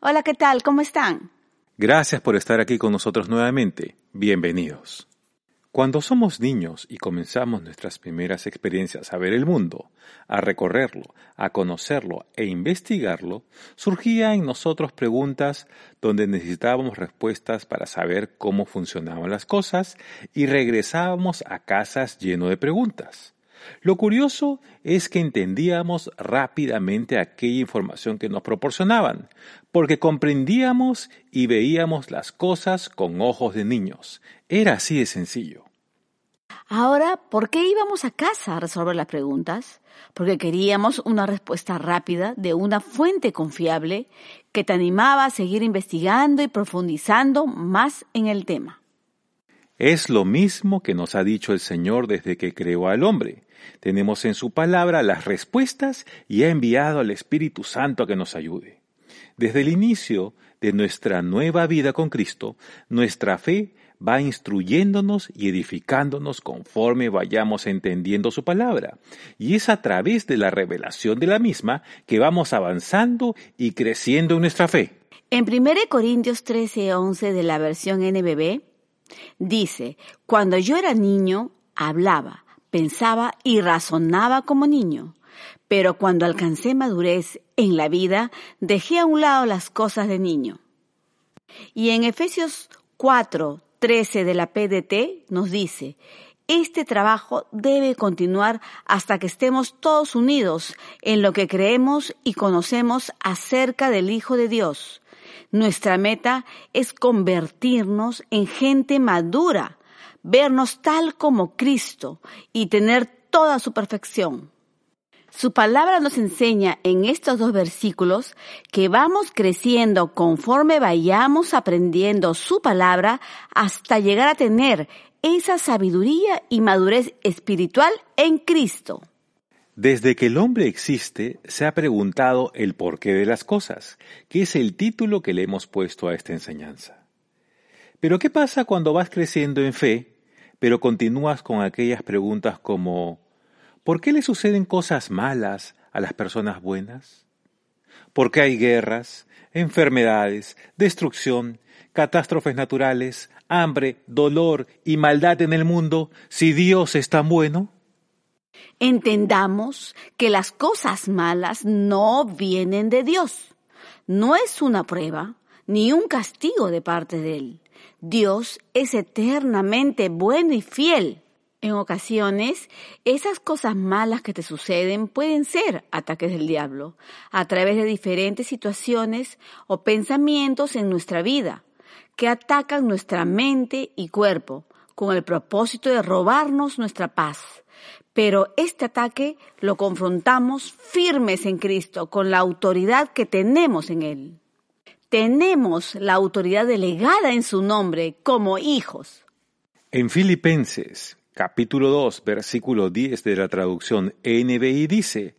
Hola, ¿qué tal? ¿Cómo están? Gracias por estar aquí con nosotros nuevamente. Bienvenidos. Cuando somos niños y comenzamos nuestras primeras experiencias a ver el mundo, a recorrerlo, a conocerlo e investigarlo, surgía en nosotros preguntas donde necesitábamos respuestas para saber cómo funcionaban las cosas y regresábamos a casas lleno de preguntas. Lo curioso es que entendíamos rápidamente aquella información que nos proporcionaban, porque comprendíamos y veíamos las cosas con ojos de niños. Era así de sencillo. Ahora, ¿por qué íbamos a casa a resolver las preguntas? Porque queríamos una respuesta rápida de una fuente confiable que te animaba a seguir investigando y profundizando más en el tema. Es lo mismo que nos ha dicho el Señor desde que creó al hombre. Tenemos en su palabra las respuestas y ha enviado al Espíritu Santo a que nos ayude. Desde el inicio de nuestra nueva vida con Cristo, nuestra fe va instruyéndonos y edificándonos conforme vayamos entendiendo su palabra. Y es a través de la revelación de la misma que vamos avanzando y creciendo en nuestra fe. En 1 Corintios 13, 11 de la versión NBB, dice, cuando yo era niño, hablaba, pensaba y razonaba como niño. Pero cuando alcancé madurez en la vida, dejé a un lado las cosas de niño. Y en Efesios 4, 13 de la PDT nos dice, este trabajo debe continuar hasta que estemos todos unidos en lo que creemos y conocemos acerca del Hijo de Dios. Nuestra meta es convertirnos en gente madura, vernos tal como Cristo y tener toda su perfección. Su palabra nos enseña en estos dos versículos que vamos creciendo conforme vayamos aprendiendo su palabra hasta llegar a tener esa sabiduría y madurez espiritual en Cristo. Desde que el hombre existe, se ha preguntado el porqué de las cosas, que es el título que le hemos puesto a esta enseñanza. Pero ¿qué pasa cuando vas creciendo en fe, pero continúas con aquellas preguntas como ¿Por qué le suceden cosas malas a las personas buenas? ¿Por qué hay guerras, enfermedades, destrucción, catástrofes naturales, hambre, dolor y maldad en el mundo si Dios es tan bueno? Entendamos que las cosas malas no vienen de Dios. No es una prueba ni un castigo de parte de Él. Dios es eternamente bueno y fiel. En ocasiones, esas cosas malas que te suceden pueden ser ataques del diablo a través de diferentes situaciones o pensamientos en nuestra vida que atacan nuestra mente y cuerpo con el propósito de robarnos nuestra paz. Pero este ataque lo confrontamos firmes en Cristo con la autoridad que tenemos en Él. Tenemos la autoridad delegada en su nombre como hijos. En Filipenses capítulo 2, versículo 10 de la traducción NBI dice,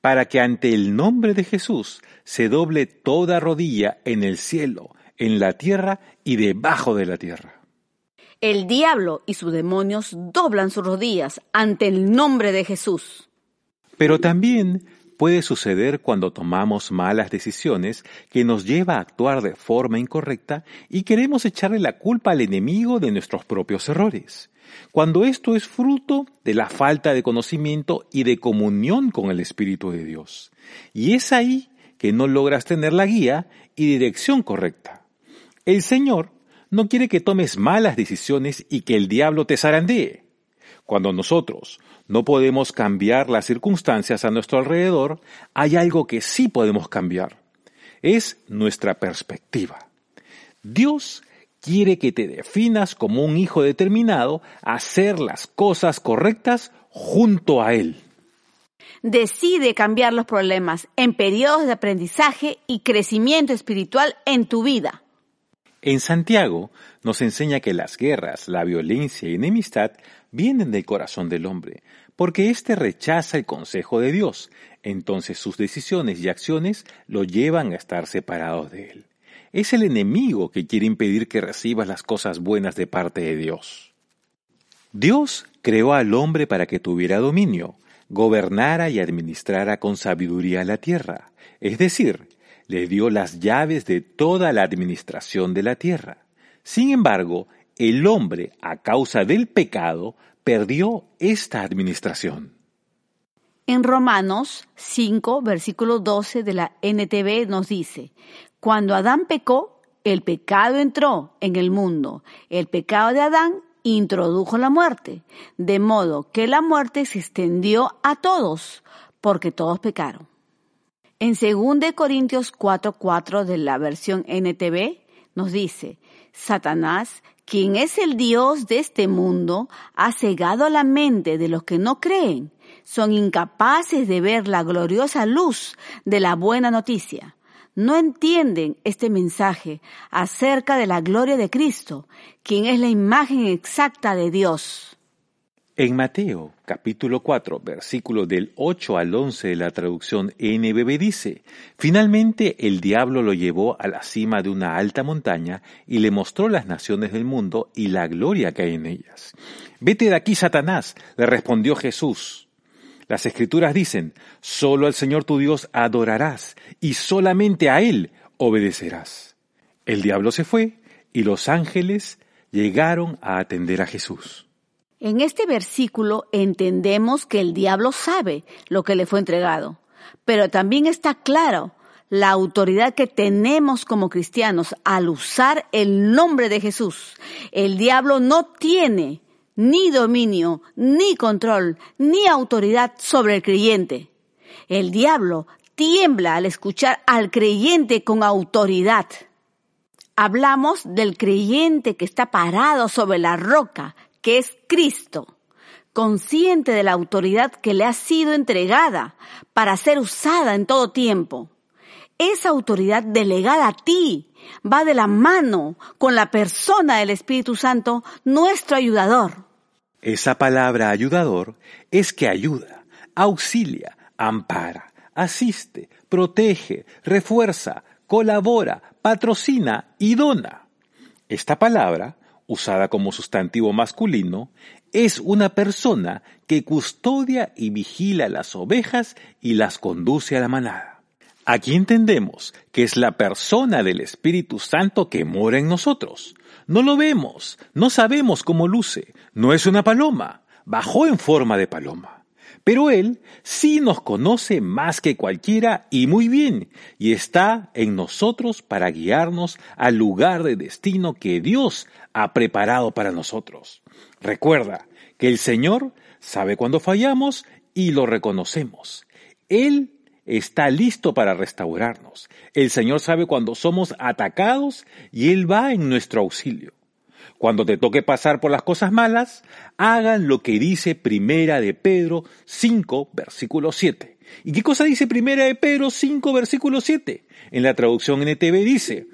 para que ante el nombre de Jesús se doble toda rodilla en el cielo, en la tierra y debajo de la tierra. El diablo y sus demonios doblan sus rodillas ante el nombre de Jesús. Pero también puede suceder cuando tomamos malas decisiones que nos lleva a actuar de forma incorrecta y queremos echarle la culpa al enemigo de nuestros propios errores cuando esto es fruto de la falta de conocimiento y de comunión con el Espíritu de Dios. Y es ahí que no logras tener la guía y dirección correcta. El Señor no quiere que tomes malas decisiones y que el diablo te zarandee. Cuando nosotros no podemos cambiar las circunstancias a nuestro alrededor, hay algo que sí podemos cambiar. Es nuestra perspectiva. Dios quiere que te definas como un hijo determinado a hacer las cosas correctas junto a Él. Decide cambiar los problemas en periodos de aprendizaje y crecimiento espiritual en tu vida. En Santiago nos enseña que las guerras, la violencia y enemistad vienen del corazón del hombre, porque éste rechaza el consejo de Dios, entonces sus decisiones y acciones lo llevan a estar separados de Él. Es el enemigo que quiere impedir que recibas las cosas buenas de parte de Dios. Dios creó al hombre para que tuviera dominio, gobernara y administrara con sabiduría la tierra. Es decir, le dio las llaves de toda la administración de la tierra. Sin embargo, el hombre, a causa del pecado, perdió esta administración. En Romanos 5, versículo 12 de la NTV nos dice, cuando Adán pecó, el pecado entró en el mundo. El pecado de Adán introdujo la muerte, de modo que la muerte se extendió a todos, porque todos pecaron. En 2 Corintios 4:4 de la versión NTV nos dice, Satanás, quien es el Dios de este mundo, ha cegado la mente de los que no creen, son incapaces de ver la gloriosa luz de la buena noticia no entienden este mensaje acerca de la gloria de Cristo, quien es la imagen exacta de Dios. En Mateo capítulo 4, versículo del 8 al 11 de la traducción NBB dice, Finalmente el diablo lo llevó a la cima de una alta montaña y le mostró las naciones del mundo y la gloria que hay en ellas. Vete de aquí, Satanás, le respondió Jesús. Las escrituras dicen, solo al Señor tu Dios adorarás y solamente a Él obedecerás. El diablo se fue y los ángeles llegaron a atender a Jesús. En este versículo entendemos que el diablo sabe lo que le fue entregado, pero también está claro la autoridad que tenemos como cristianos al usar el nombre de Jesús. El diablo no tiene ni dominio, ni control, ni autoridad sobre el creyente. El diablo tiembla al escuchar al creyente con autoridad. Hablamos del creyente que está parado sobre la roca, que es Cristo, consciente de la autoridad que le ha sido entregada para ser usada en todo tiempo. Esa autoridad delegada a ti va de la mano con la persona del Espíritu Santo, nuestro ayudador. Esa palabra ayudador es que ayuda, auxilia, ampara, asiste, protege, refuerza, colabora, patrocina y dona. Esta palabra, usada como sustantivo masculino, es una persona que custodia y vigila las ovejas y las conduce a la manada. Aquí entendemos que es la persona del Espíritu Santo que mora en nosotros. No lo vemos, no sabemos cómo luce, no es una paloma, bajó en forma de paloma. Pero Él sí nos conoce más que cualquiera y muy bien, y está en nosotros para guiarnos al lugar de destino que Dios ha preparado para nosotros. Recuerda que el Señor sabe cuando fallamos y lo reconocemos. Él está listo para restaurarnos. El Señor sabe cuando somos atacados y Él va en nuestro auxilio. Cuando te toque pasar por las cosas malas, hagan lo que dice Primera de Pedro 5, versículo 7. ¿Y qué cosa dice Primera de Pedro 5, versículo 7? En la traducción NTV dice,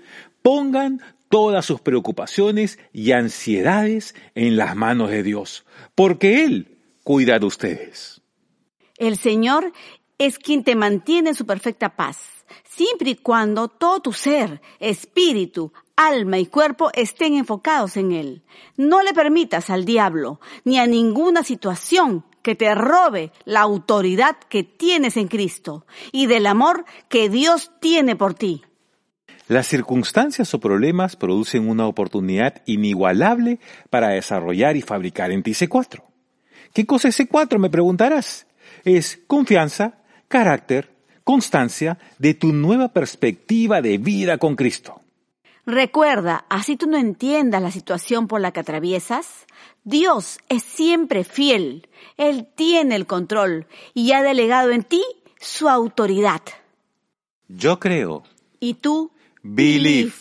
pongan todas sus preocupaciones y ansiedades en las manos de Dios, porque Él cuida de ustedes. El Señor es quien te mantiene en su perfecta paz, siempre y cuando todo tu ser, espíritu, alma y cuerpo estén enfocados en Él. No le permitas al diablo ni a ninguna situación que te robe la autoridad que tienes en Cristo y del amor que Dios tiene por ti. Las circunstancias o problemas producen una oportunidad inigualable para desarrollar y fabricar en ti C4. ¿Qué cosa es C4? Me preguntarás. Es confianza, carácter, constancia de tu nueva perspectiva de vida con Cristo. Recuerda, así tú no entiendas la situación por la que atraviesas, Dios es siempre fiel. Él tiene el control y ha delegado en ti su autoridad. Yo creo. ¿Y tú? Believe.